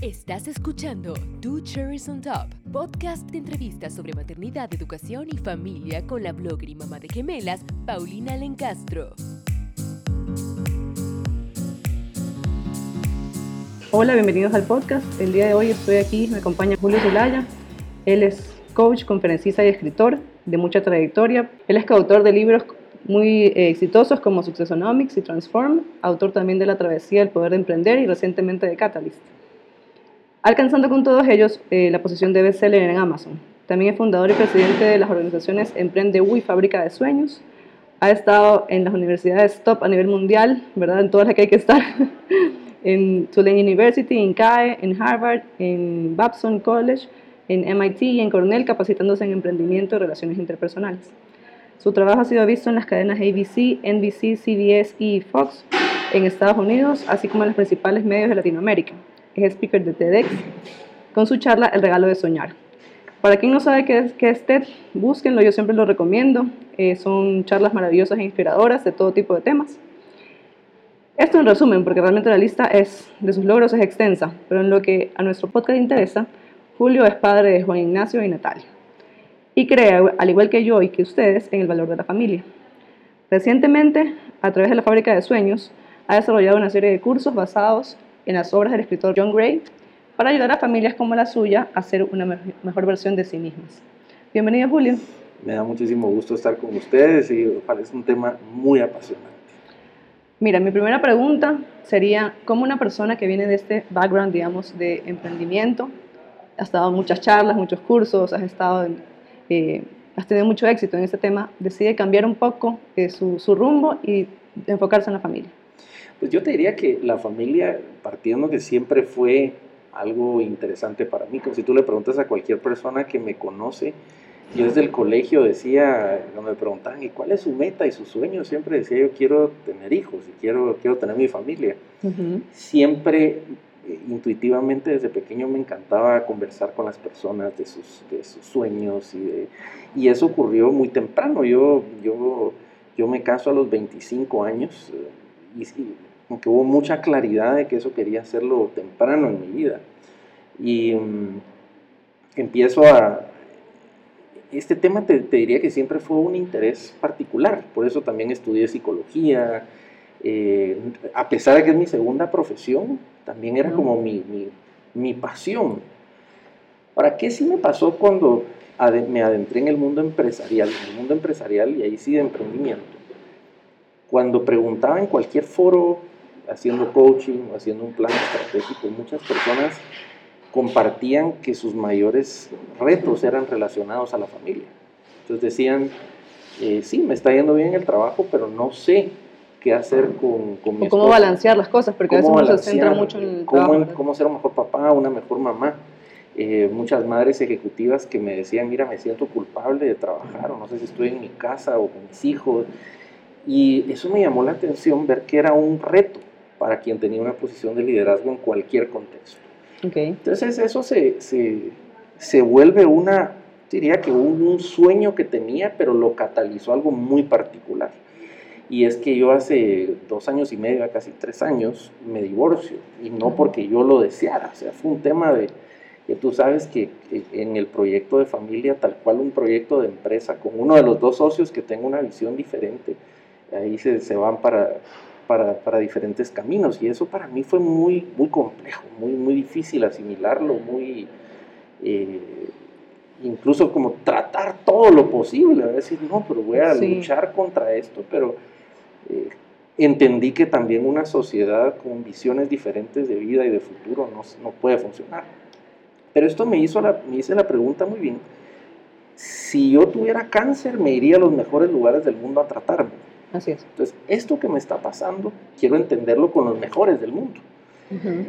Estás escuchando Two Cherries on Top, podcast de entrevistas sobre maternidad, educación y familia con la blogger y mamá de gemelas, Paulina Lencastro. Hola, bienvenidos al podcast. El día de hoy estoy aquí, me acompaña Julio Zelaya. Él es coach, conferencista y escritor de mucha trayectoria. Él es coautor de libros muy eh, exitosos como Successonomics y Transform, autor también de La Travesía del Poder de Emprender y recientemente de Catalyst alcanzando con todos ellos eh, la posición de bestseller en Amazon. También es fundador y presidente de las organizaciones Emprende y Fábrica de Sueños. Ha estado en las universidades top a nivel mundial, ¿verdad? En todas las que hay que estar. en Tulane University, en CAE, en Harvard, en Babson College, en MIT y en Cornell, capacitándose en emprendimiento y relaciones interpersonales. Su trabajo ha sido visto en las cadenas ABC, NBC, CBS y Fox en Estados Unidos, así como en los principales medios de Latinoamérica es speaker de TEDx, con su charla El regalo de soñar. Para quien no sabe qué es, qué es TED, búsquenlo, yo siempre lo recomiendo. Eh, son charlas maravillosas e inspiradoras de todo tipo de temas. Esto en resumen, porque realmente la lista es, de sus logros es extensa, pero en lo que a nuestro podcast interesa, Julio es padre de Juan Ignacio y Natalia. Y cree, al igual que yo y que ustedes, en el valor de la familia. Recientemente, a través de la Fábrica de Sueños, ha desarrollado una serie de cursos basados en las obras del escritor John Gray para ayudar a familias como la suya a ser una mejor versión de sí mismas. Bienvenido, Julio. Me da muchísimo gusto estar con ustedes y parece un tema muy apasionante. Mira, mi primera pregunta sería, ¿cómo una persona que viene de este background, digamos, de emprendimiento, has dado muchas charlas, muchos cursos, has estado eh, has tenido mucho éxito en este tema, decide cambiar un poco eh, su, su rumbo y enfocarse en la familia? Pues yo te diría que la familia, partiendo que siempre fue algo interesante para mí, como si tú le preguntas a cualquier persona que me conoce, yo desde el colegio decía, cuando me preguntaban, ¿y cuál es su meta y su sueño? Siempre decía, yo quiero tener hijos y quiero, quiero tener mi familia. Siempre, eh, intuitivamente, desde pequeño me encantaba conversar con las personas de sus, de sus sueños y, y eso ocurrió muy temprano. Yo, yo, yo me caso a los 25 años eh, y, y aunque hubo mucha claridad de que eso quería hacerlo temprano en mi vida. Y mm, empiezo a... Este tema te, diría que siempre fue un interés particular, por eso también estudié psicología, eh, a pesar de que es mi segunda profesión, también era como mi, mi, mi pasión. Ahora, ¿qué sí me pasó cuando me adentré en el mundo empresarial? En el mundo empresarial y ahí sí de emprendimiento. Cuando preguntaba en cualquier foro haciendo coaching o haciendo un plan estratégico, muchas personas compartían que sus mayores retos eran relacionados a la familia. Entonces decían, eh, sí, me está yendo bien el trabajo, pero no sé qué hacer con, con mi ¿Cómo balancear las cosas? Porque a veces uno se centra mucho en el cómo, cómo ser un mejor papá, una mejor mamá. Eh, muchas madres ejecutivas que me decían, mira, me siento culpable de trabajar, o no sé si estoy en mi casa o con mis hijos. Y eso me llamó la atención ver que era un reto para quien tenía una posición de liderazgo en cualquier contexto. Entonces eso se, se, se, vuelve una, diría que un, un, sueño que tenía, pero lo catalizó algo muy particular. Y es que yo hace dos años y medio, casi tres años, me divorcio. Y no porque yo lo deseara, o sea, fue un tema de que tú sabes que, en el proyecto de familia, tal cual un proyecto de empresa, con uno de los dos socios que tengo una visión diferente, ahí se, se van para para, para, diferentes caminos. Y eso para mí fue muy, muy complejo, muy, muy difícil asimilarlo, muy... Eh, incluso como tratar todo lo posible, a decir, no, pero voy a luchar contra esto, pero eh, entendí que también una sociedad con visiones diferentes de vida y de futuro no, no puede funcionar. Pero esto me hizo, la, me hice la pregunta muy bien, si yo tuviera cáncer, me iría a los mejores lugares del mundo a tratarme Así es. Entonces, esto que me está pasando, quiero entenderlo con los mejores del mundo.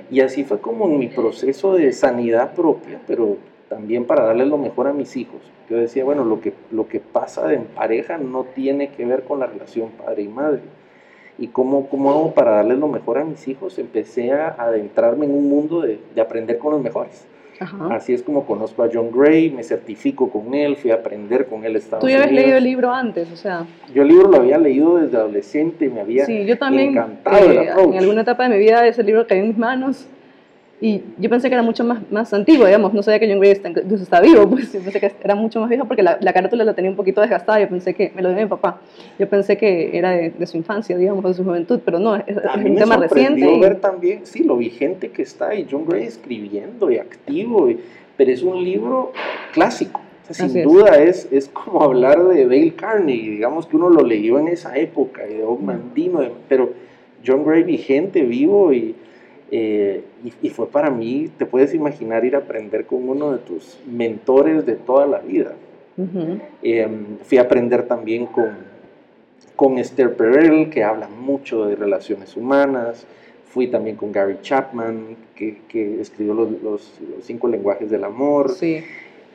Y así fue como en mi proceso de sanidad propia, pero también para darle lo mejor a mis hijos. Yo decía, bueno, lo que, lo que pasa en pareja no tiene que ver con la relación padre y madre. ¿Y cómo, cómo hago para darle lo mejor a mis hijos? Empecé a adentrarme en un mundo de, de aprender con los mejores. Así es como conozco a John Gray, me certifico con él, fui a aprender con él Estados ¿Tú ya habías leído el libro antes? O sea... Yo el libro lo había leído desde adolescente, me había sí, yo también, encantado eh, En alguna etapa de mi vida ese libro cayó en mis manos Y yo pensé que era mucho más, más antiguo, digamos, no sabía que John Gray está, está vivo, pues yo pensé que era mucho más viejo porque la, la, carátula la tenía un poquito desgastada, yo pensé que, me lo dio mi papá, yo pensé que era de, de su infancia, digamos, de su juventud, pero no, es, es un tema reciente. Y... ver también, sí, lo vigente que está, y John Gray escribiendo y activo, y, pero es un libro clásico, o sea, sin duda es. es. como hablar de Dale Carnegie, digamos que uno lo leyó en esa época, y de Mandino, pero John Gray vigente, vivo y eh, y, fue para mí, te puedes imaginar ir a aprender con uno de tus mentores de toda la vida. Em, fui a aprender también con, con Esther Perel, que habla mucho de relaciones humanas. Fui también con Gary Chapman, que, que escribió los, los, cinco lenguajes del amor. Sí.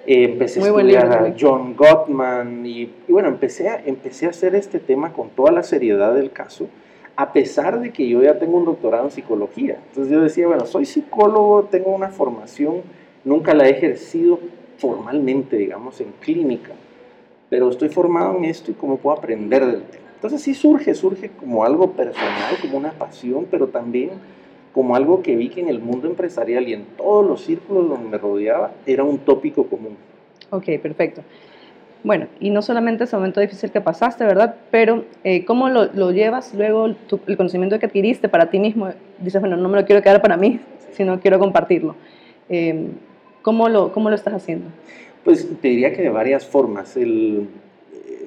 Eh, empecé a estudiar a John Gottman y, y, bueno, empecé a, empecé a hacer este tema con toda la seriedad del caso a pesar de que yo ya tengo un doctorado en psicología. Entonces yo decía, bueno, soy psicólogo, tengo una formación, nunca la he ejercido formalmente, digamos, en clínica, pero estoy formado en esto y cómo puedo aprender del tema. Entonces sí surge, surge como algo personal, como una pasión, pero también como algo que vi que en el mundo empresarial y en todos los círculos donde me rodeaba era un tópico común. Ok, perfecto. Bueno, y no solamente ese momento difícil que pasaste, ¿verdad? Pero eh, ¿cómo lo, lo, llevas luego, el conocimiento que adquiriste para ti mismo? Dices, bueno, no me lo quiero quedar para mí, sino quiero compartirlo. Eh, ¿cómo, lo, ¿Cómo lo estás haciendo? Pues te diría que de varias formas. El,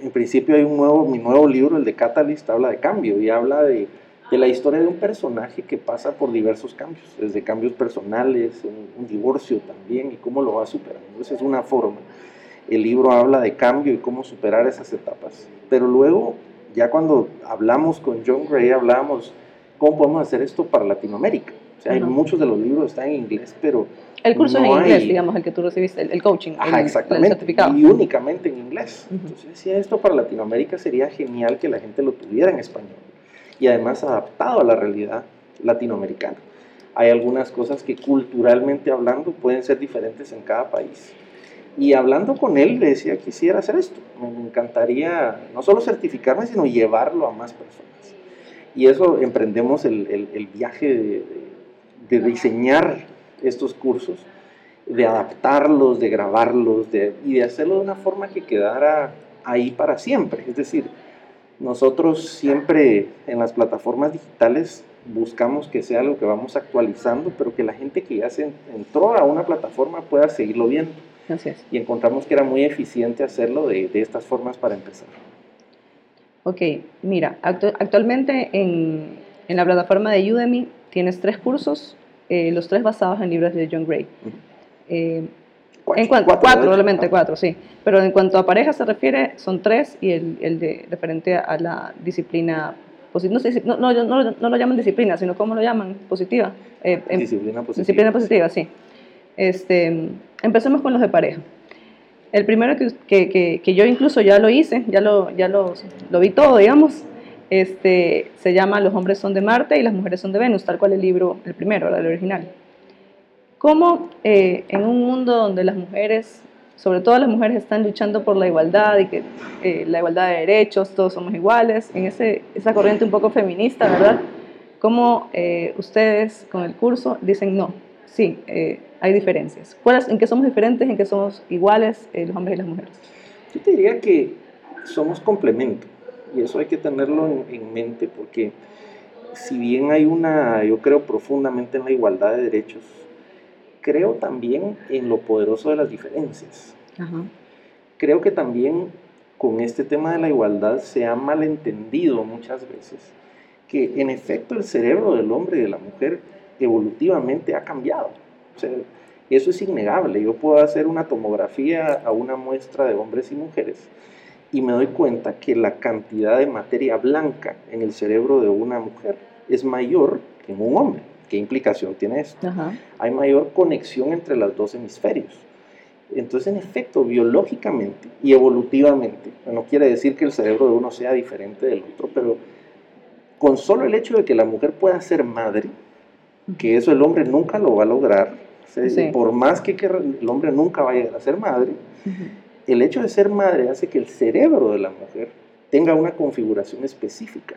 en principio hay un nuevo, mi nuevo libro, el de Catalyst, habla de cambio y habla de, de la historia de un personaje que pasa por diversos cambios, desde cambios personales, un, un divorcio también y cómo lo va superando. Esa es una forma el libro habla de cambio y cómo superar esas etapas. Pero luego, ya cuando hablamos con John Gray, hablábamos cómo podemos hacer esto para Latinoamérica. O sea, hay muchos de los libros están en inglés, pero... El curso es en inglés, digamos, el que tú recibiste, el, coaching, Ajá, el, exactamente, el certificado. Y únicamente en inglés. Entonces decía, esto para Latinoamérica sería genial que la gente lo tuviera en español. Y además adaptado a la realidad latinoamericana. Hay algunas cosas que culturalmente hablando pueden ser diferentes en cada país. Y hablando con él, le decía, quisiera hacer esto. Me encantaría no solo certificarme, sino llevarlo a más personas. Y eso emprendemos el, el, el viaje de, de, diseñar estos cursos, de adaptarlos, de grabarlos de, y de hacerlo de una forma que quedara ahí para siempre. Es decir, nosotros siempre en las plataformas digitales buscamos que sea algo que vamos actualizando, pero que la gente que ya se entró a una plataforma pueda seguirlo viendo. Y encontramos que era muy eficiente hacerlo de, de estas formas para empezar. Ok, mira, actu actualmente en, en, la plataforma de Udemy tienes tres cursos, eh, los tres basados en libros de John Gray. Uh -huh. eh, cuatro, en cuanto, cuatro, cuatro probablemente cuatro, sí. Pero en cuanto a pareja se refiere, son tres y el, el de referente a la disciplina positiva. No, no, no, no, no, lo llaman disciplina, sino ¿cómo lo llaman? Positiva. Eh, disciplina positiva. Disciplina positiva, sí. Este, empecemos con los de pareja. El primero que, que, que, yo incluso ya lo hice, ya lo, ya lo, lo vi todo, digamos, este, se llama Los hombres son de Marte y las mujeres son de Venus, tal cual el libro, el primero, el original. ¿Cómo eh, en un mundo donde las mujeres, sobre todo las mujeres, están luchando por la igualdad y que eh, la igualdad de derechos, todos somos iguales, en ese, esa corriente un poco feminista, ¿verdad? ¿Cómo eh, ustedes con el curso dicen no? Sí, eh, hay diferencias. ¿Cuáles, ¿En qué somos diferentes? ¿En qué somos iguales eh, los hombres y las mujeres? Yo te diría que somos complemento y eso hay que tenerlo en, en, mente porque si bien hay una, yo creo profundamente en la igualdad de derechos, creo también en lo poderoso de las diferencias. Ajá. Creo que también con este tema de la igualdad se ha malentendido muchas veces que en efecto el cerebro del hombre y de la mujer evolutivamente ha cambiado. O sea, eso es innegable. Yo puedo hacer una tomografía a una muestra de hombres y mujeres y me doy cuenta que la cantidad de materia blanca en el cerebro de una mujer es mayor que en un hombre. ¿Qué implicación tiene esto? Ajá. Hay mayor conexión entre los dos hemisferios. Entonces, en efecto, biológicamente y evolutivamente, no quiere decir que el cerebro de uno sea diferente del otro, pero con solo el hecho de que la mujer pueda ser madre, que eso el hombre nunca lo va a lograr, sí. por más que, el hombre nunca vaya a ser madre, uh -huh. el hecho de ser madre hace que el cerebro de la mujer tenga una configuración específica,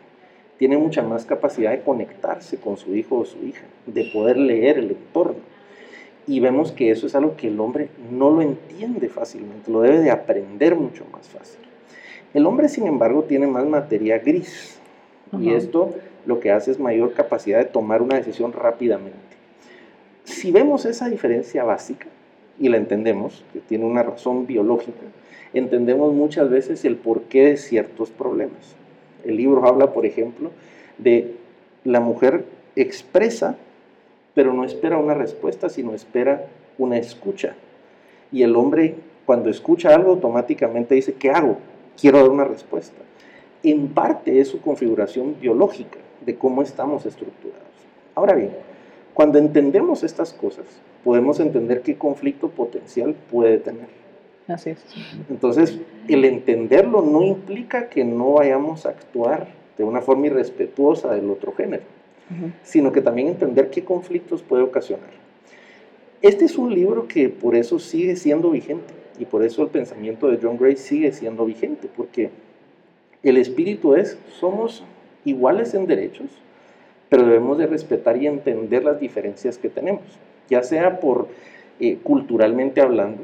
tiene mucha más capacidad de conectarse con su hijo o su hija, de poder leer el entorno. Y vemos que eso es algo que el hombre no lo entiende fácilmente, lo debe de aprender mucho más fácil. El hombre, sin embargo, tiene más materia gris. Y esto lo que hace es mayor capacidad de tomar una decisión rápidamente. Si vemos esa diferencia básica y la entendemos, que tiene una razón biológica, entendemos muchas veces el porqué de ciertos problemas. El libro habla, por ejemplo, de la mujer expresa, pero no espera una respuesta, sino espera una escucha. Y el hombre, cuando escucha algo, automáticamente dice, ¿qué hago? Quiero dar una respuesta. En parte es su configuración biológica de cómo estamos estructurados. Ahora bien, cuando entendemos estas cosas, podemos entender qué conflicto potencial puede tener. Así es. Entonces, el entenderlo no implica que no vayamos a actuar de una forma irrespetuosa del otro género, sino que también entender qué conflictos puede ocasionar. Este es un libro que por eso sigue siendo vigente y por eso el pensamiento de John Gray sigue siendo vigente, porque el espíritu es, somos iguales en derechos, pero debemos de respetar y entender las diferencias que tenemos, ya sea por eh, culturalmente hablando,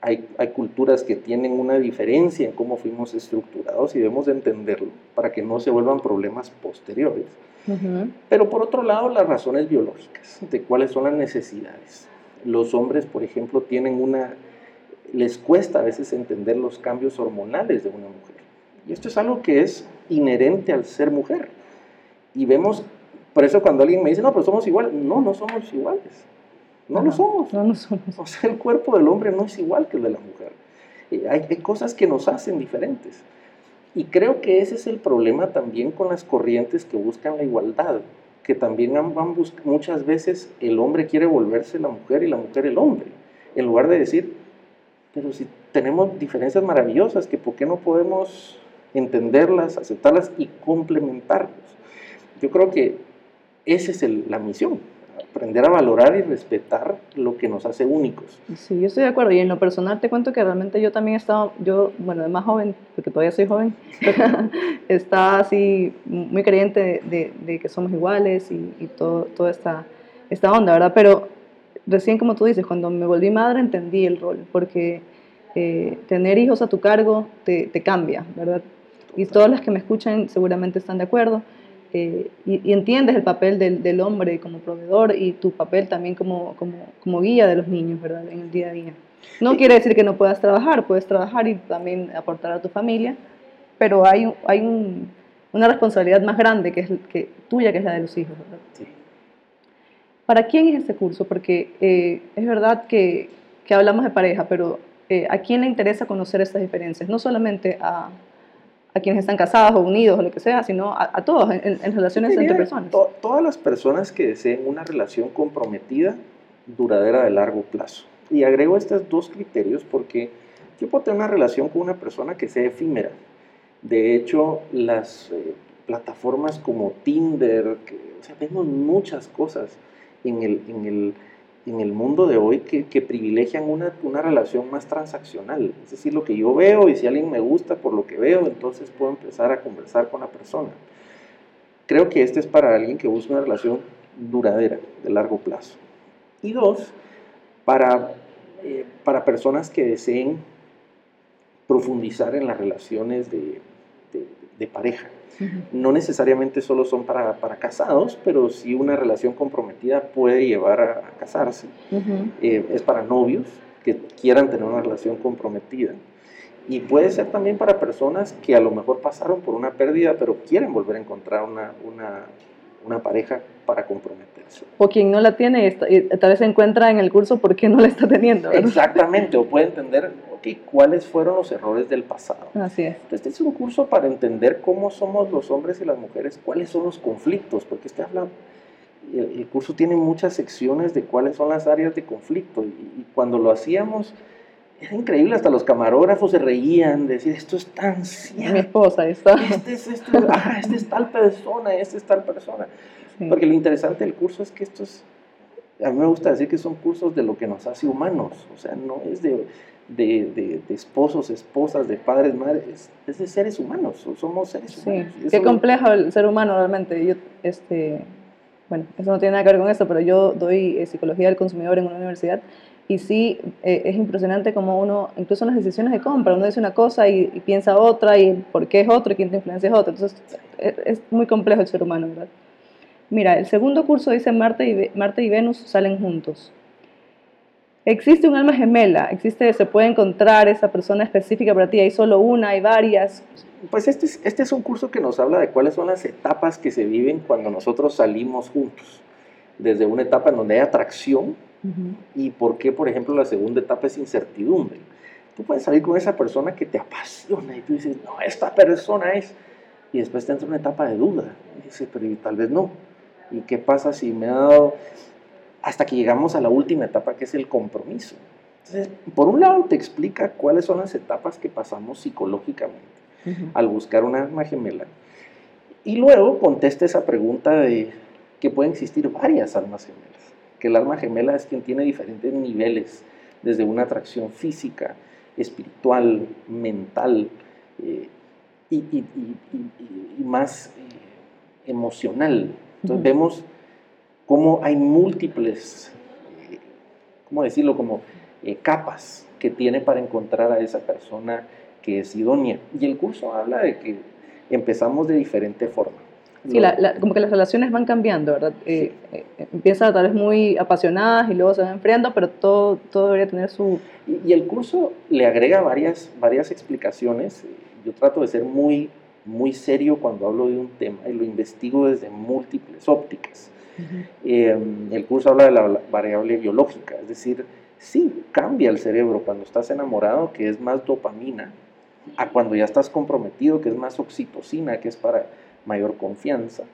hay, hay, culturas que tienen una diferencia en cómo fuimos estructurados y debemos de entenderlo para que no se vuelvan problemas posteriores. Pero por otro lado, las razones biológicas, de cuáles son las necesidades. Los hombres, por ejemplo, tienen una, les cuesta a veces entender los cambios hormonales de una mujer. Y esto es algo que es inherente al ser mujer. Y vemos, por eso cuando alguien me dice, no, pero somos iguales, no, no somos iguales. No, lo somos. No lo somos. O sea, el cuerpo del hombre no es igual que el de la mujer. Hay, hay, cosas que nos hacen diferentes. Y creo que ese es el problema también con las corrientes que buscan la igualdad, que también van muchas veces el hombre quiere volverse la mujer y la mujer el hombre, en lugar de decir, pero si tenemos diferencias maravillosas, que por qué no podemos entenderlas, aceptarlas y complementarlas. Yo creo que esa es la misión, aprender a valorar y respetar lo que nos hace únicos. Sí, yo estoy de acuerdo. Y en lo personal te cuento que realmente yo también he estado, yo, bueno, de más joven, porque todavía soy joven, está así muy creyente de, que somos iguales y, y todo, toda esta, esta onda, ¿verdad? Pero recién, como tú dices, cuando me volví madre entendí el rol, porque eh, tener hijos a tu cargo te, te cambia, ¿verdad? y todas las que me escuchan seguramente están de acuerdo. Eh, y, entiendes el papel del, del, hombre como proveedor y tu papel también como, como, como, guía de los niños, ¿verdad? En el día a día. No quiere decir que no puedas trabajar, puedes trabajar y también aportar a tu familia, pero hay, hay un, una responsabilidad más grande que es que, tuya, que es la de los hijos, ¿verdad? Sí. ¿Para quién es este curso? Porque eh, es verdad que, que, hablamos de pareja, pero eh, ¿a quién le interesa conocer estas diferencias? No solamente a, a quienes están casados o unidos o lo que sea, sino a, todos en, relaciones entre personas. todas las personas que deseen una relación comprometida, duradera de largo plazo. Y agrego estos dos criterios porque yo puedo tener una relación con una persona que sea efímera. De hecho, las eh, plataformas como Tinder, que, o sea, vemos muchas cosas en el, en el en el mundo de hoy que, que privilegian una, una, relación más transaccional. Es decir, lo que yo veo y si alguien me gusta por lo que veo, entonces puedo empezar a conversar con la persona. Creo que este es para alguien que busca una relación duradera, de largo plazo. Y dos, para, eh, para personas que deseen profundizar en las relaciones de, de, pareja. No necesariamente solo son para, para, casados, pero sí una relación comprometida puede llevar a, casarse. Eh, es para novios que quieran tener una relación comprometida. Y puede ser también para personas que a lo mejor pasaron por una pérdida, pero quieren volver a encontrar una, una, una pareja para comprometerse. O quien no la tiene, tal vez se encuentra en el curso porque no la está teniendo. Exactamente, o puede entender cuáles fueron los errores del pasado. Así es. este es un curso para entender cómo somos los hombres y las mujeres, cuáles son los conflictos, porque este habla, el, curso tiene muchas secciones de cuáles son las áreas de conflicto, y, cuando lo hacíamos, era increíble, hasta los camarógrafos se reían, de decir, esto es tan cierto. Mi esposa está. Este es, este, ah, este es tal persona, este es tal persona. Porque lo interesante del curso es que esto es, a mí me gusta decir que son cursos de lo que nos hace humanos, o sea, no es de, de, de, esposos, esposas, de padres, madres, es de seres humanos, somos seres humanos. Qué complejo el ser humano realmente. Yo, este, bueno, eso no tiene nada que ver con esto, pero yo doy eh, psicología del consumidor en una universidad y sí eh, es impresionante como uno, incluso en las decisiones de compra, uno dice una cosa y, piensa otra y por qué es otro y quién te influencia es otro. Entonces es, muy complejo el ser humano, ¿verdad? Mira, el segundo curso dice Marte y, Marte y Venus salen juntos. Existe un alma gemela, existe, se puede encontrar esa persona específica para ti, hay solo una, hay varias. Pues este es, este es un curso que nos habla de cuáles son las etapas que se viven cuando nosotros salimos juntos. Desde una etapa en donde hay atracción y por qué, por ejemplo, la segunda etapa es incertidumbre. Tú puedes salir con esa persona que te apasiona y tú dices, no, esta persona es. Y después te entra una etapa de duda. Y dices, pero tal vez no. ¿Y qué pasa si me ha dado hasta que llegamos a la última etapa que es el compromiso. Entonces, por un lado te explica cuáles son las etapas que pasamos psicológicamente al buscar una alma gemela. Y luego contesta esa pregunta de que pueden existir varias almas gemelas, que el alma gemela es quien tiene diferentes niveles, desde una atracción física, espiritual, mental eh, y, más eh, emocional. Entonces vemos cómo hay múltiples, eh, ¿cómo decirlo? Como eh, capas que tiene para encontrar a esa persona que es idónea. Y el curso habla de que empezamos de diferente forma. Sí, como que las relaciones van cambiando, ¿verdad? Eh, empiezan tal vez muy apasionadas y luego se van enfriando, pero todo, todo debería tener su... Y, y, el curso le agrega varias, varias explicaciones. Yo trato de ser muy, muy serio cuando hablo de un tema y lo investigo desde múltiples ópticas. Em, el curso habla de la variable biológica, es decir, sí, cambia el cerebro cuando estás enamorado, que es más dopamina, a cuando ya estás comprometido, que es más oxitocina, que es para mayor confianza.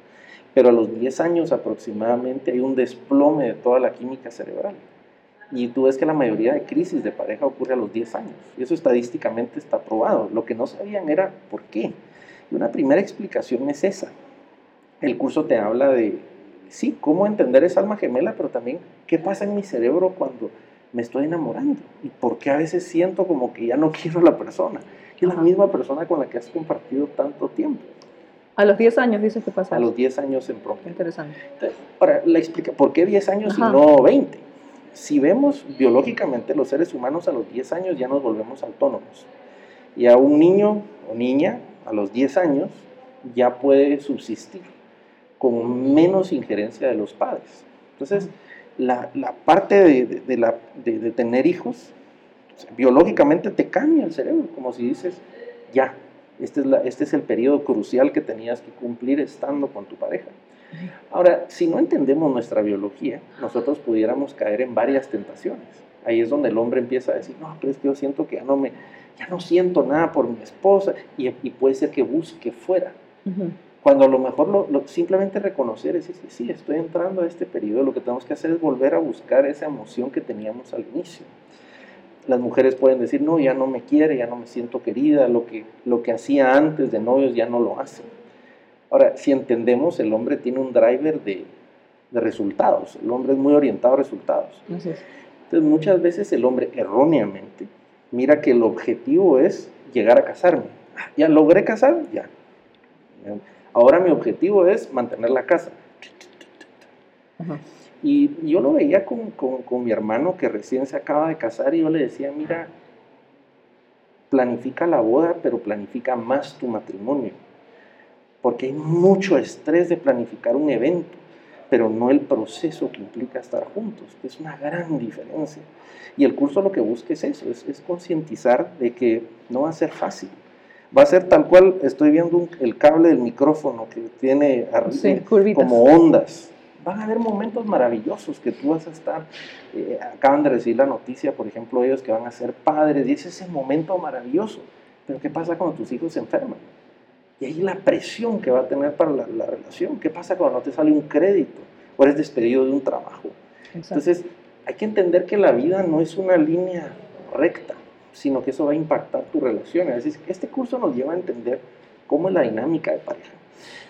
Pero a los 10 años aproximadamente hay un desplome de toda la química cerebral. Y tú ves que la mayoría de crisis de pareja ocurre a los 10 años. Y eso estadísticamente está probado. Lo que no sabían era por qué. Y una primera explicación es esa. El curso te habla de sí, cómo entender esa alma gemela, pero también qué pasa en mi cerebro cuando me estoy enamorando y por qué a veces siento como que ya no quiero a la persona, que es la misma persona con la que has compartido tanto tiempo. A los 10 años dices que pasa. A los 10 años en promedio. Interesante. ahora, la explica, ¿por qué 10 años y no 20? Si vemos biológicamente los seres humanos a los 10 años ya nos volvemos autónomos. Y a un niño o niña a los 10 años ya puede subsistir con menos injerencia de los padres. Entonces, la, la parte de, de, la, de, tener hijos, biológicamente te cambia el cerebro, como si dices, ya, este es, la, este es el periodo crucial que tenías que cumplir estando con tu pareja. Ahora, si no entendemos nuestra biología, nosotros pudiéramos caer en varias tentaciones. Ahí es donde el hombre empieza a decir, no, pero es que yo siento que ya no, me, ya no siento nada por mi esposa, y, y puede ser que busque fuera. Cuando a lo mejor lo, simplemente reconocer es decir, sí, estoy entrando a este periodo, lo que tenemos que hacer es volver a buscar esa emoción que teníamos al inicio. Las mujeres pueden decir, no, ya no me quiere, ya no me siento querida, lo que, lo que hacía antes de novios ya no lo hace. Ahora, si entendemos, el hombre tiene un driver de, de resultados, el hombre es muy orientado a resultados. Entonces, muchas veces el hombre erróneamente mira que el objetivo es llegar a casarme. Ah, ya logré casar, ya Ahora mi objetivo es mantener la casa. Y yo lo veía con, con, mi hermano que recién se acaba de casar y yo le decía, mira, planifica la boda, pero planifica más tu matrimonio. Porque hay mucho estrés de planificar un evento, pero no el proceso que implica estar juntos. Es una gran diferencia. Y el curso lo que busca es eso, es, es concientizar de que no va a ser fácil va a ser tal cual, estoy viendo el cable del micrófono que tiene como ondas. Van a haber momentos maravillosos que tú vas a estar, eh, acaban de recibir la noticia, por ejemplo, ellos que van a ser padres, y ese es el momento maravilloso. Pero ¿qué pasa cuando tus hijos se enferman? Y ahí la presión que va a tener para la, relación. ¿Qué pasa cuando no te sale un crédito o eres despedido de un trabajo? Entonces, hay que entender que la vida no es una línea recta sino que eso va a impactar tu relación. Es decir, este curso nos lleva a entender cómo es la dinámica de pareja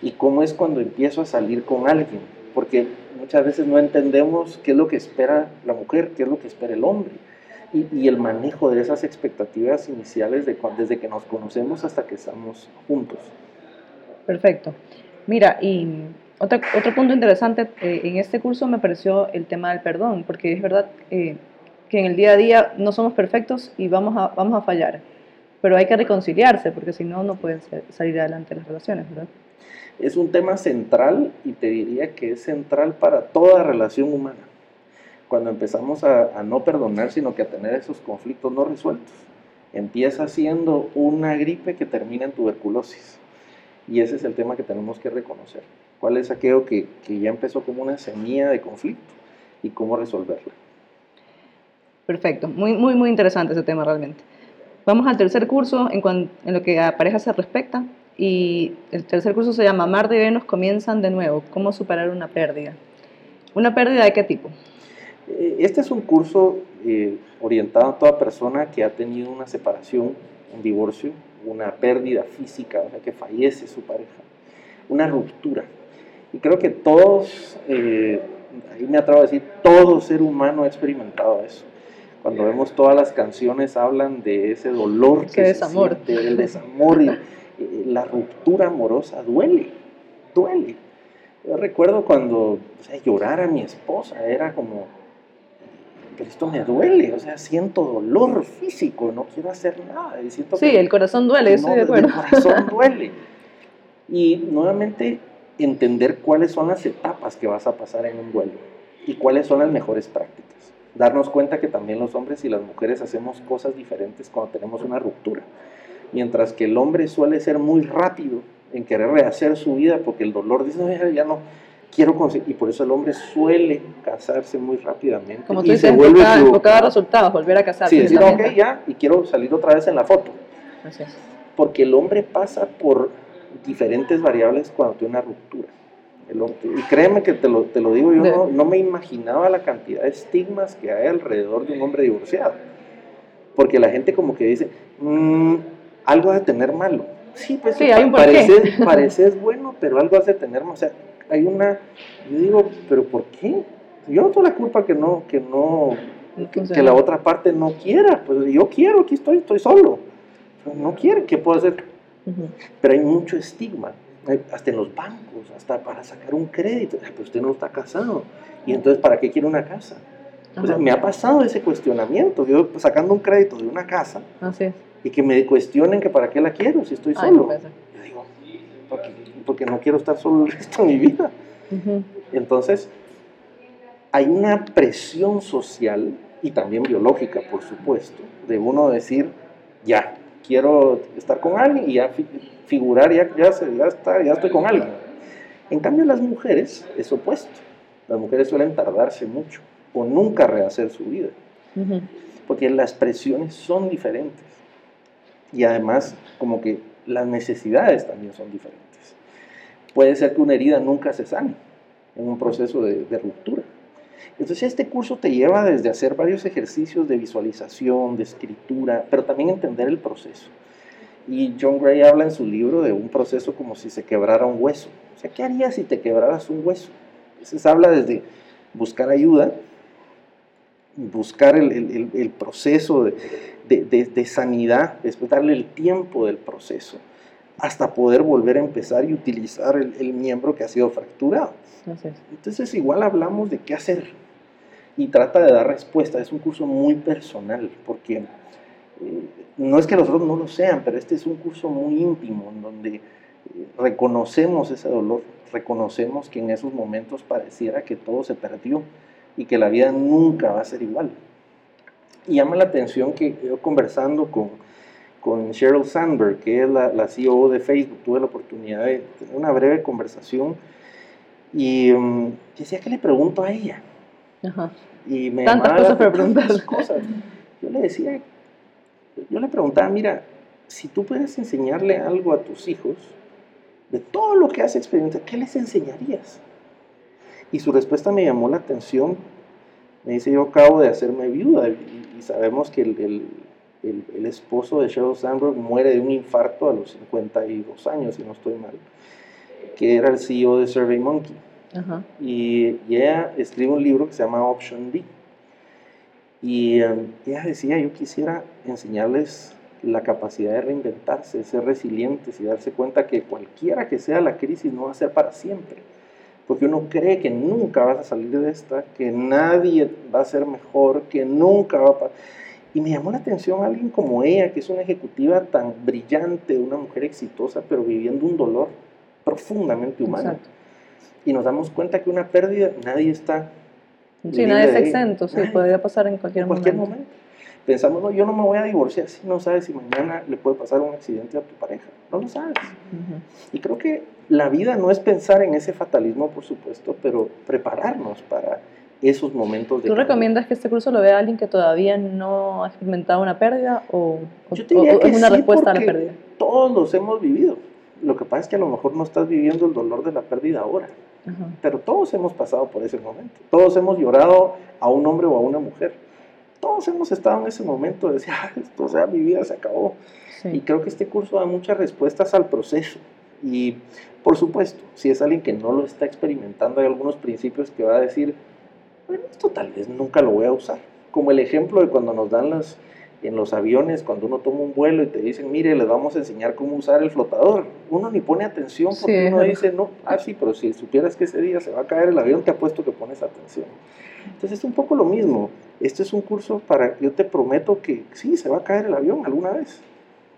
y cómo es cuando empiezo a salir con alguien, porque muchas veces no entendemos qué es lo que espera la mujer, qué es lo que espera el hombre. Y, el manejo de esas expectativas iniciales de desde que nos conocemos hasta que estamos juntos. Perfecto. Mira, y Otro, otro punto interesante eh, en este curso me pareció el tema del perdón, porque es verdad eh, que en el día a día no somos perfectos y vamos a, vamos a fallar, pero hay que reconciliarse, porque si no, no pueden salir adelante las relaciones. Es un tema central y te diría que es central para toda relación humana. Cuando empezamos a, a no perdonar, sino que a tener esos conflictos no resueltos, empieza siendo una gripe que termina en tuberculosis. Y ese es el tema que tenemos que reconocer. ¿Cuál es aquello que, que ya empezó como una semilla de conflicto y cómo resolverla? Perfecto, muy, muy, muy interesante ese tema realmente. Vamos al tercer curso en, lo que a pareja se respecta y el tercer curso se llama Mar de Venus comienzan de nuevo, cómo superar una pérdida. ¿Una pérdida de qué tipo? Eh, Este es un curso eh, orientado a toda persona que ha tenido una separación, un divorcio, una pérdida física, o sea, que fallece su pareja, una ruptura. Y creo que todos, eh, ahí me atrevo a decir, todo ser humano ha experimentado eso. Cuando vemos todas las canciones hablan de ese dolor que se desamor. siente, el desamor y eh, la ruptura amorosa duele, duele. Yo recuerdo cuando o sea, llorar a mi esposa era como, pero esto me duele, o sea, siento dolor físico, no quiero hacer nada. siento Sí, que- el corazón duele, no, de acuerdo. El corazón duele. Y nuevamente entender cuáles son las etapas que vas a pasar en un duelo y cuáles son las mejores prácticas. Darnos cuenta que también los hombres y las mujeres hacemos cosas diferentes cuando tenemos una ruptura. Mientras que el hombre suele ser muy rápido en querer rehacer su vida porque el dolor dice, "Ay, ya no quiero conseguir. Y por eso el hombre suele casarse muy rápidamente. Como y tú dices, se vuelve enfocada, enfocada a resultados, volver a casarse. Sí, decir, ok, ya, y quiero salir otra vez en la foto Así es. porque el hombre pasa por diferentes variables cuando tiene una ruptura. Y créeme que te lo, te lo digo, yo no, no me imaginaba la cantidad de estigmas que hay alrededor de un hombre divorciado. Porque la gente como que dice, "Mm, algo ha de tener malo. Sí, pues Sí, hay un porqué. parece, parece es bueno, pero algo has de tener malo. O sea, hay una, yo digo, pero ¿por qué? Yo no tengo la culpa que no, que no, que, la otra parte no quiera. Pues yo quiero, aquí estoy, estoy solo. No quiere, ¿qué puedo hacer? Ujú. Pero hay mucho estigma, hasta en los bancos, hasta para sacar un crédito. "Ah, Pero usted no está casado. ¿Y entonces para qué quiere una casa? O sea, me ha pasado ese cuestionamiento. Yo sacando un crédito de una casa Así es. y que me cuestionen que para qué la quiero si estoy Ay, no solo. Yo digo, porque, porque no quiero estar solo el resto de mi vida. Entonces, hay una presión social y también biológica, por supuesto, de uno decir, ya, quiero estar con alguien y ya fi- figurar, ya, ya, se- ya, está, ya estoy con alguien. En cambio, las mujeres es opuesto. Las mujeres suelen tardarse mucho o nunca rehacer su vida, Ujú. porque las presiones son diferentes. Y además, como que las necesidades también son diferentes. Puede ser que una herida nunca se sane en un proceso de, de ruptura. Entonces este curso te lleva desde hacer varios ejercicios de visualización, de escritura, pero también entender el proceso. Y John Gray habla en su libro de un proceso como si se quebrara un hueso. O sea, ¿qué harías si te quebraras un hueso? Entonces habla desde buscar ayuda, buscar el, proceso de, de- de- de sanidad, después darle el tiempo del proceso, hasta poder volver a empezar y utilizar el, el miembro que ha sido fracturado. Así es. Entonces igual hablamos de qué hacer y trata de dar respuesta. Es un curso muy personal porque eh, no es que los otros no lo sean, pero este es un curso muy íntimo en donde eh, reconocemos ese dolor, reconocemos que en esos momentos pareciera que todo se perdió y que la vida nunca va a ser igual. Y llama la atención que yo conversando con, con Sheryl Sandberg, que es la, la CEO de Facebook, tuve la oportunidad de tener una breve conversación y mm, decía que le pregunto a ella. Ajá. Y me Tantas cosas para preguntar. cosas. Yo le decía, yo le preguntaba, mira, si tú puedes enseñarle algo a tus hijos de todo lo que has experimentado, ¿qué les enseñarías? Y su respuesta me llamó la atención. Me dice, yo acabo de hacerme viuda y, y sabemos que el, el- el- el esposo de Sheryl Sandberg muere de un infarto a los 52 años, si no estoy mal, que era el CEO de SurveyMonkey Ajá. y, y ella escribe un libro que se llama Option B. Y eh, ella decía, yo quisiera enseñarles la capacidad de reinventarse, de ser resilientes y darse cuenta que cualquiera que sea la crisis no va a ser para siempre. porque uno cree que nunca vas a salir de esta, que nadie va a ser mejor, que nunca va a pasar. Y me llamó la atención alguien como ella, que es una ejecutiva tan brillante, una mujer exitosa, pero viviendo un dolor profundamente humano. Y nos damos cuenta que una pérdida, nadie está. Sí, nadie es exento, sí, podría pasar en cualquier, cualquier momento. Pensamos, no, yo no me voy a divorciar si no sabes si mañana le puede pasar un accidente a tu pareja. No lo sabes. Y creo que la vida no es pensar en ese fatalismo, por supuesto, pero prepararnos para esos momentos de ¿Tú recomiendas que este curso lo vea alguien que todavía no ha experimentado una pérdida o, es una respuesta a la pérdida? Todos los hemos vivido. Lo que pasa es que a lo mejor no estás viviendo el dolor de la pérdida ahora. Pero todos hemos pasado por ese momento. Todos hemos llorado a un hombre o a una mujer todos hemos estado en ese momento de decir, ah, esto, o sea, mi vida se acabó. Y creo que este curso da muchas respuestas al proceso. Y por supuesto, si es alguien que no lo está experimentando, hay algunos principios que va a decir, bueno, esto tal vez nunca lo voy a usar. Como el ejemplo de cuando nos dan las, en los aviones, cuando uno toma un vuelo y te dicen, mire, les vamos a enseñar cómo usar el flotador. Uno ni pone atención porque uno dice, no, ah, sí, pero si supieras que ese día se va a caer el avión, te apuesto que pones atención. Entonces es un poco lo mismo. Este es un curso para, yo te prometo que sí, se va a caer el avión alguna vez.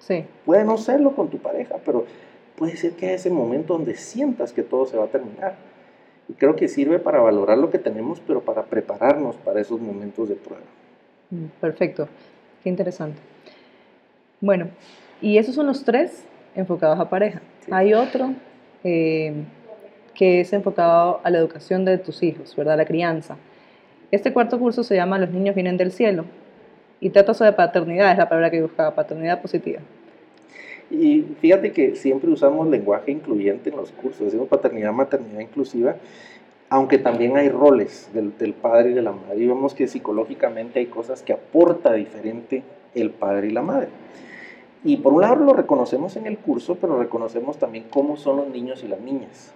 Sí. Puede no serlo con tu pareja, pero puede ser que haya ese momento donde sientas que todo se va a terminar. Y creo que sirve para valorar lo que tenemos, pero para prepararnos para esos momentos de prueba. Mm, perfecto, qué interesante. Bueno, y esos son los tres enfocados a pareja. Hay otro eh, que es enfocado a la educación de tus hijos, ¿verdad? La crianza. Este cuarto curso se llama Los niños vienen del cielo y trata sobre paternidad, es la palabra que buscaba, paternidad positiva. Y fíjate que siempre usamos lenguaje incluyente en los cursos, decimos paternidad, maternidad inclusiva, aunque también hay roles del, del, padre y de la madre. Y vemos que psicológicamente hay cosas que aporta diferente el padre y la madre. Y por un lado lo reconocemos en el curso, pero reconocemos también cómo son los niños y las niñas.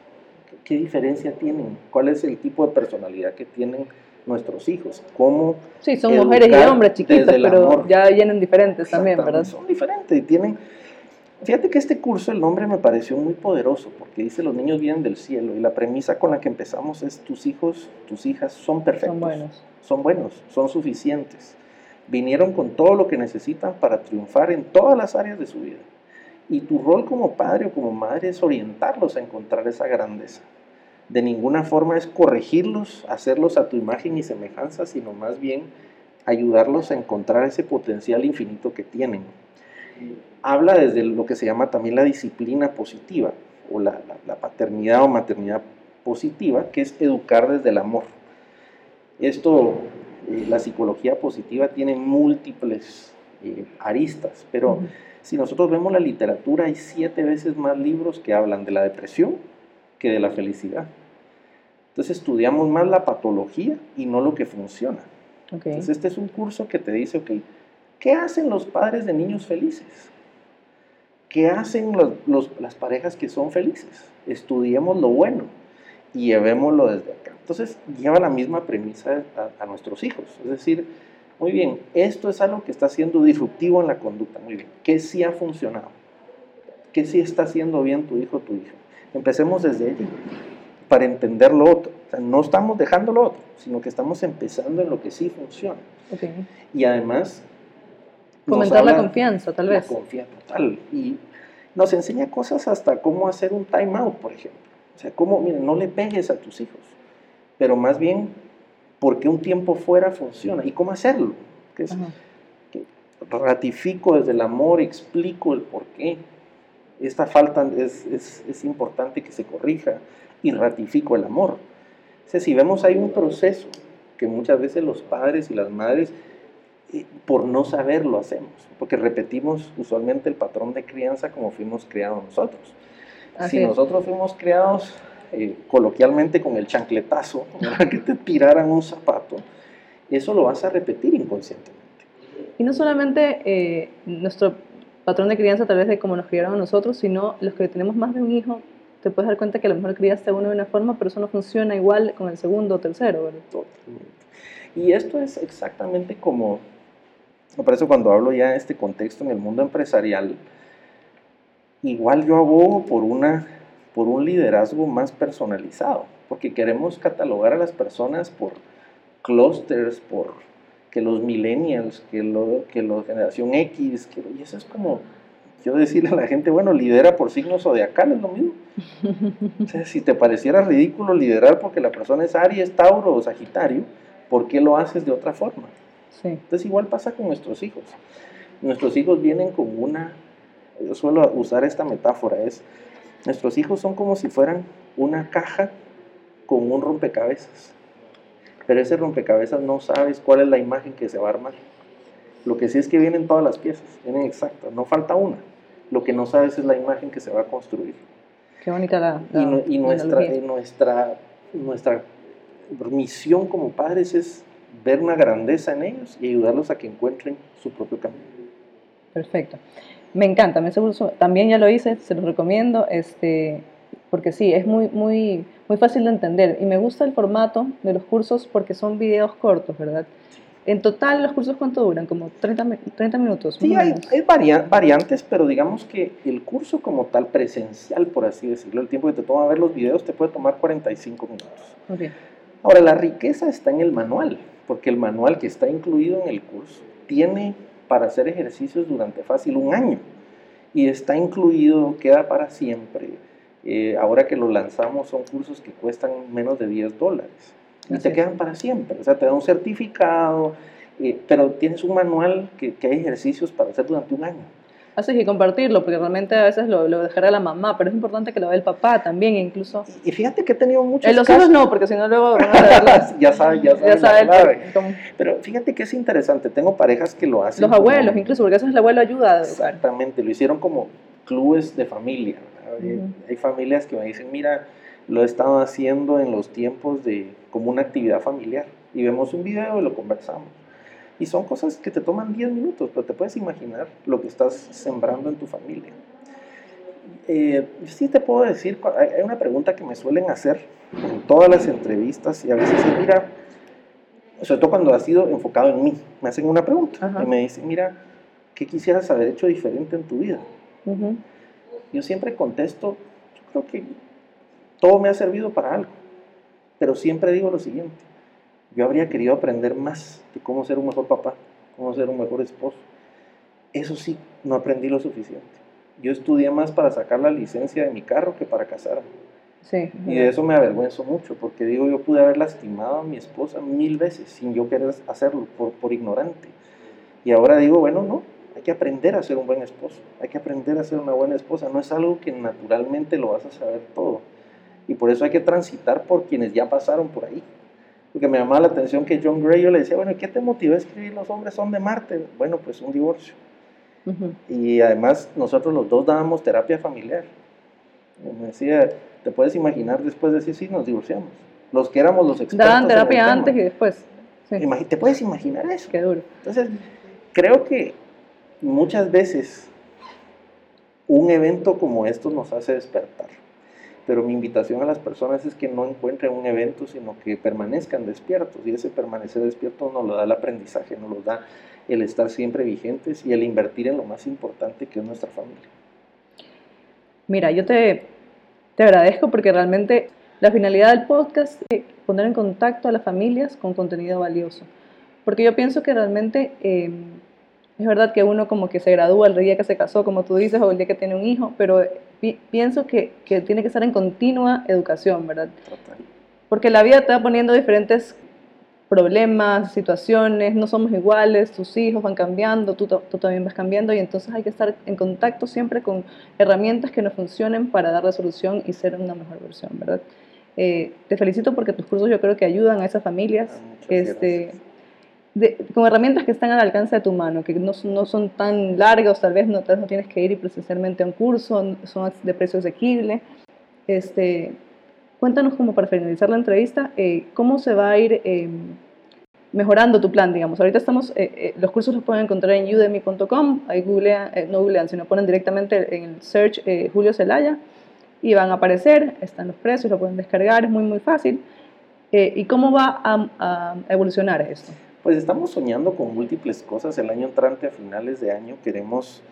¿Qué diferencia tienen? ¿Cuál es el tipo de personalidad que tienen? nuestros hijos, cómo... Sí, son mujeres y hombres chiquitos, pero ya vienen diferentes también, ¿verdad? Son diferentes y tienen... Fíjate que este curso, el nombre me pareció muy poderoso, porque dice los niños vienen del cielo, y la premisa con la que empezamos es tus hijos, tus hijas son perfectos. Son buenos. Son buenos, son suficientes. Vinieron con todo lo que necesitan para triunfar en todas las áreas de su vida. Y tu rol como padre o como madre es orientarlos a encontrar esa grandeza de ninguna forma es corregirlos, hacerlos a tu imagen y semejanza, sino más bien ayudarlos a encontrar ese potencial infinito que tienen. Habla desde lo que se llama también la disciplina positiva o la, paternidad o maternidad positiva, que es educar desde el amor. Esto, eh, la psicología positiva tiene múltiples eh, aristas, pero si nosotros vemos la literatura, hay siete veces más libros que hablan de la depresión, que de la felicidad. Entonces estudiamos más la patología y no lo que funciona. Entonces este es un curso que te dice, ok, ¿qué hacen los padres de niños felices? ¿Qué hacen los, las parejas que son felices? Estudiemos lo bueno y llevémoslo desde acá. Entonces lleva la misma premisa a, a nuestros hijos. Es decir, muy bien, esto es algo que está siendo disruptivo en la conducta. Muy bien, ¿qué sí ha funcionado? ¿Qué sí está haciendo bien tu hijo o tu hija? Empecemos desde allí para entender lo otro. O sea, no estamos dejando lo otro, sino que estamos empezando en lo que sí funciona. Y además... Fomentar la confianza, tal vez. La confianza, total. Y nos enseña cosas hasta cómo hacer un time out, por ejemplo. O sea, cómo, miren, no le pegues a tus hijos, pero más bien, por qué un tiempo fuera funciona y cómo hacerlo. Que es, que ratifico desde el amor, explico el por qué esta falta es, es, es, importante que se corrija y ratifico el amor. O si vemos hay un proceso que muchas veces los padres y las madres, por no saber, lo hacemos, porque repetimos usualmente el patrón de crianza como fuimos criados nosotros. si nosotros fuimos criados eh, coloquialmente con el chancletazo, que te tiraran un zapato, eso lo vas a repetir inconscientemente. Y no solamente eh, nuestro patrón de crianza tal vez de cómo nos criaron a nosotros, sino los que tenemos más de un hijo, te puedes dar cuenta que a lo mejor criaste a uno de una forma, pero eso no funciona igual con el segundo o tercero, ¿verdad? Totalmente. Y esto es exactamente como, por eso cuando hablo ya de este contexto en el mundo empresarial, igual yo abogo por una por un liderazgo más personalizado, porque queremos catalogar a las personas por clusters, por que los millennials, que, lo, que la generación X, que, y eso es como yo decirle a la gente, bueno, lidera por signos zodiacales, lo mismo. O sea, si te pareciera ridículo liderar porque la persona es Aries, Tauro o Sagitario, ¿por qué lo haces de otra forma? Sí. Entonces igual pasa con nuestros hijos. Nuestros hijos vienen con una, yo suelo usar esta metáfora, es, nuestros hijos son como si fueran una caja con un rompecabezas. Pero ese rompecabezas no sabes cuál es la imagen que se va a armar. Lo que sí es que vienen todas las piezas, vienen exactas, no falta una. Lo que no sabes es la imagen que se va a construir. Qué bonita la. y, no- nuestra, y nuestra, nuestra misión como padres es ver una grandeza en ellos y ayudarlos a que encuentren su propio camino. Perfecto. Me encanta, me seguro- también ya lo hice, se los recomiendo, este, porque sí, es muy, muy, muy fácil de entender y me gusta el formato de los cursos porque son videos cortos, ¿verdad? En total, ¿los cursos cuánto duran? Como 30, mi- 30 minutos. Sí, hay, menos. hay varia- variantes, pero digamos que el curso como tal, presencial, por así decirlo, el tiempo que te toma ver los videos te puede tomar 45 minutos. Ok. Ahora, la riqueza está en el manual, porque el manual que está incluido en el curso tiene para hacer ejercicios durante fácil un año y está incluido, queda para siempre. Eh, ahora que lo lanzamos son cursos que cuestan menos de 10 dólares y Así te quedan para siempre. O sea, te da un certificado, eh, pero tienes un manual que, que hay ejercicios para hacer durante un año. Así que compartirlo, porque realmente a veces lo, lo dejará la mamá, pero es importante que lo vea el papá también, incluso. Y fíjate que he tenido muchos En los casos. hijos no, porque si no luego van a saber las- ya saben, ya saben, ya sabe Pero fíjate que es interesante, tengo parejas que lo hacen. los como- abuelos, incluso, porque eso es el abuelo ayuda. Exactamente, lo hicieron como clubes de familia. Hay familias que me dicen, mira, lo he estado haciendo en los tiempos de como una actividad familiar. Y vemos un video y lo conversamos. Y son cosas que te toman 10 minutos, pero te puedes imaginar lo que estás sembrando en tu familia. Eh, yo sí te puedo decir, hay una pregunta que me suelen hacer en todas las entrevistas y a veces es, mira, sobre todo cuando ha sido enfocado en mí, me hacen una pregunta Ajá. y me dicen, mira, ¿qué quisieras haber hecho diferente en tu vida? Ujú. Yo siempre contesto, yo creo que todo me ha servido para algo, pero siempre digo lo siguiente, yo habría querido aprender más de cómo ser un mejor papá, cómo ser un mejor esposo. Eso sí, no aprendí lo suficiente. Yo estudié más para sacar la licencia de mi carro que para casarme. Sí. Y de eso me avergüenzo mucho, porque digo, yo pude haber lastimado a mi esposa mil veces sin yo querer hacerlo por, por ignorante. Y ahora digo, bueno, no, hay que aprender a ser un buen esposo, hay que aprender a ser una buena esposa. No es algo que naturalmente lo vas a saber todo. Y por eso hay que transitar por quienes ya pasaron por ahí. Porque me llamaba la atención que John Gray, yo le decía, bueno, ¿qué te motivó a escribir Los hombres son de Marte? Bueno, pues un divorcio. Y además nosotros los dos dábamos terapia familiar. Y Me decía, ¿te puedes imaginar después de decir, sí, nos divorciamos? Los que éramos los expertos. Daban terapia antes y después. Sí. ¿Te puedes imaginar eso? Qué duro. Entonces, creo que muchas veces un evento como esto nos hace despertar. Pero mi invitación a las personas es que no encuentren un evento, sino que permanezcan despiertos. Y ese permanecer despierto nos lo da el aprendizaje, nos lo da el estar siempre vigentes y el invertir en lo más importante que es nuestra familia. Mira, yo te, te agradezco porque realmente la finalidad del podcast es poner en contacto a las familias con contenido valioso. Porque yo pienso que realmente eh, es verdad que uno como que se gradúa el día que se casó, como tú dices, o el día que tiene un hijo, pero pi- pienso que, que tiene que estar en continua educación, ¿verdad? Total. Porque la vida te va poniendo diferentes problemas, situaciones, no somos iguales, tus hijos van cambiando, tú, tú también vas cambiando y entonces hay que estar en contacto siempre con herramientas que nos funcionen para dar resolución y ser una mejor versión, ¿verdad? Eh, te felicito porque tus cursos yo creo que ayudan a esas familias Ah, muchas este, gracias. De- con herramientas que están al alcance de tu mano, que no, no son tan largos, tal vez no, tal vez no tienes que ir presencialmente a un curso, son de precio asequible. Este, cuéntanos como para finalizar la entrevista, eh, cómo se va a ir eh, mejorando tu plan, digamos. Ahorita estamos, eh, eh, los cursos los pueden encontrar en udemy.com, ahí googlean, eh, no googlean, sino ponen directamente en el search eh, Julio Celaya y van a aparecer, están los precios, lo pueden descargar, es muy muy fácil. ¿Y cómo va a, a evolucionar esto? Pues estamos soñando con múltiples cosas. El año entrante, a finales de año, queremos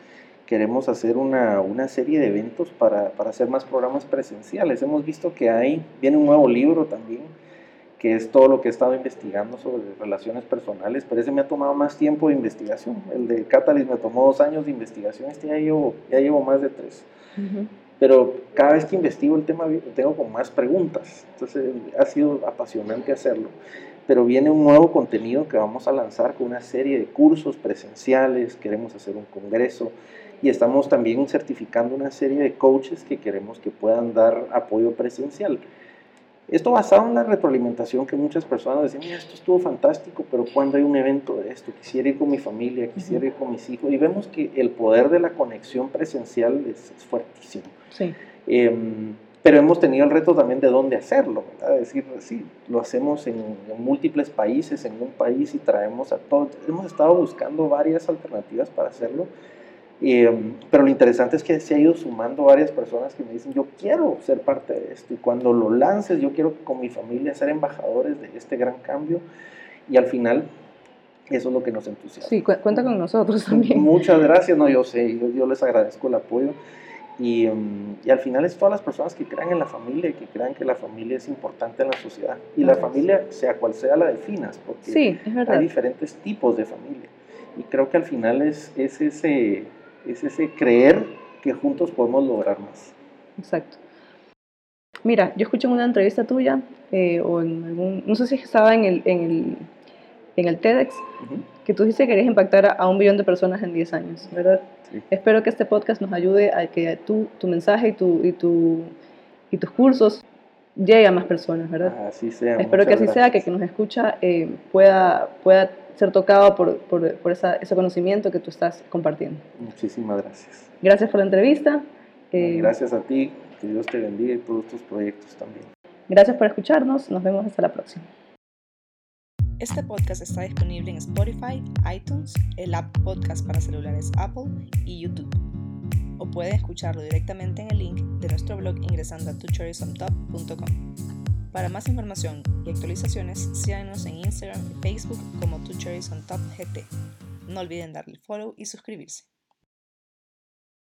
queremos hacer una, una serie de eventos para, para, hacer más programas presenciales. Hemos visto que hay, viene un nuevo libro también, que es todo lo que he estado investigando sobre relaciones personales, pero ese me ha tomado más tiempo de investigación. El de Catalyst me tomó dos años de investigación, este ya llevo, ya llevo más de tres. Pero cada vez que investigo el tema tengo como más preguntas, entonces ha sido apasionante hacerlo pero viene un nuevo contenido que vamos a lanzar con una serie de cursos presenciales, queremos hacer un congreso y estamos también certificando una serie de coaches que queremos que puedan dar apoyo presencial. Esto basado en la retroalimentación que muchas personas decían, mira, esto estuvo fantástico, pero cuando hay un evento de esto, quisiera ir con mi familia, quisiera ir con mis hijos, y vemos que el poder de la conexión presencial es, fuertísimo. Sí. Em, pero hemos tenido el reto también de dónde hacerlo, ¿verdad? Es decir, sí, lo hacemos en, múltiples países, en un país y traemos a todos. Hemos estado buscando varias alternativas para hacerlo, em, pero lo interesante es que se ha ido sumando varias personas que me dicen, yo quiero ser parte de esto y cuando lo lances, yo quiero con mi familia ser embajadores de este gran cambio y al final eso es lo que nos entusiasma. Sí, cuenta con nosotros también. Muchas gracias, no, yo sé, yo les agradezco el apoyo. Y, em, y, al final es todas las personas que crean en la familia y que crean que la familia es importante en la sociedad. Y la familia, sea cual sea, la definas, porque hay diferentes tipos de familia. Y creo que al final es, es, ese, es ese creer que juntos podemos lograr más. Exacto. Mira, yo escuché en una entrevista tuya, eh, o en algún, no sé si estaba en el, en el, en el TEDx, que tú dijiste que querías impactar a un billón de personas en 10 años, ¿verdad? Espero que este podcast nos ayude a que tu, tu mensaje y, tu, y, tu, y tus cursos lleguen a más personas, ¿verdad? Así sea. Espero que así sea, que quien nos escucha eh, pueda, pueda ser tocado por, por, por esa, ese conocimiento que tú estás compartiendo. Muchísimas gracias. Gracias por la entrevista. Eh, gracias a ti, que Dios te bendiga y todos tus proyectos también. Gracias por escucharnos, nos vemos hasta la próxima. Este podcast está disponible en Spotify, iTunes, el app podcast para celulares Apple y YouTube. O pueden escucharlo directamente en el link de nuestro blog ingresando a tuchorisomtop.com. Para más información y actualizaciones, síganos en Instagram y Facebook como tuchorisomtopgt. No olviden darle follow y suscribirse.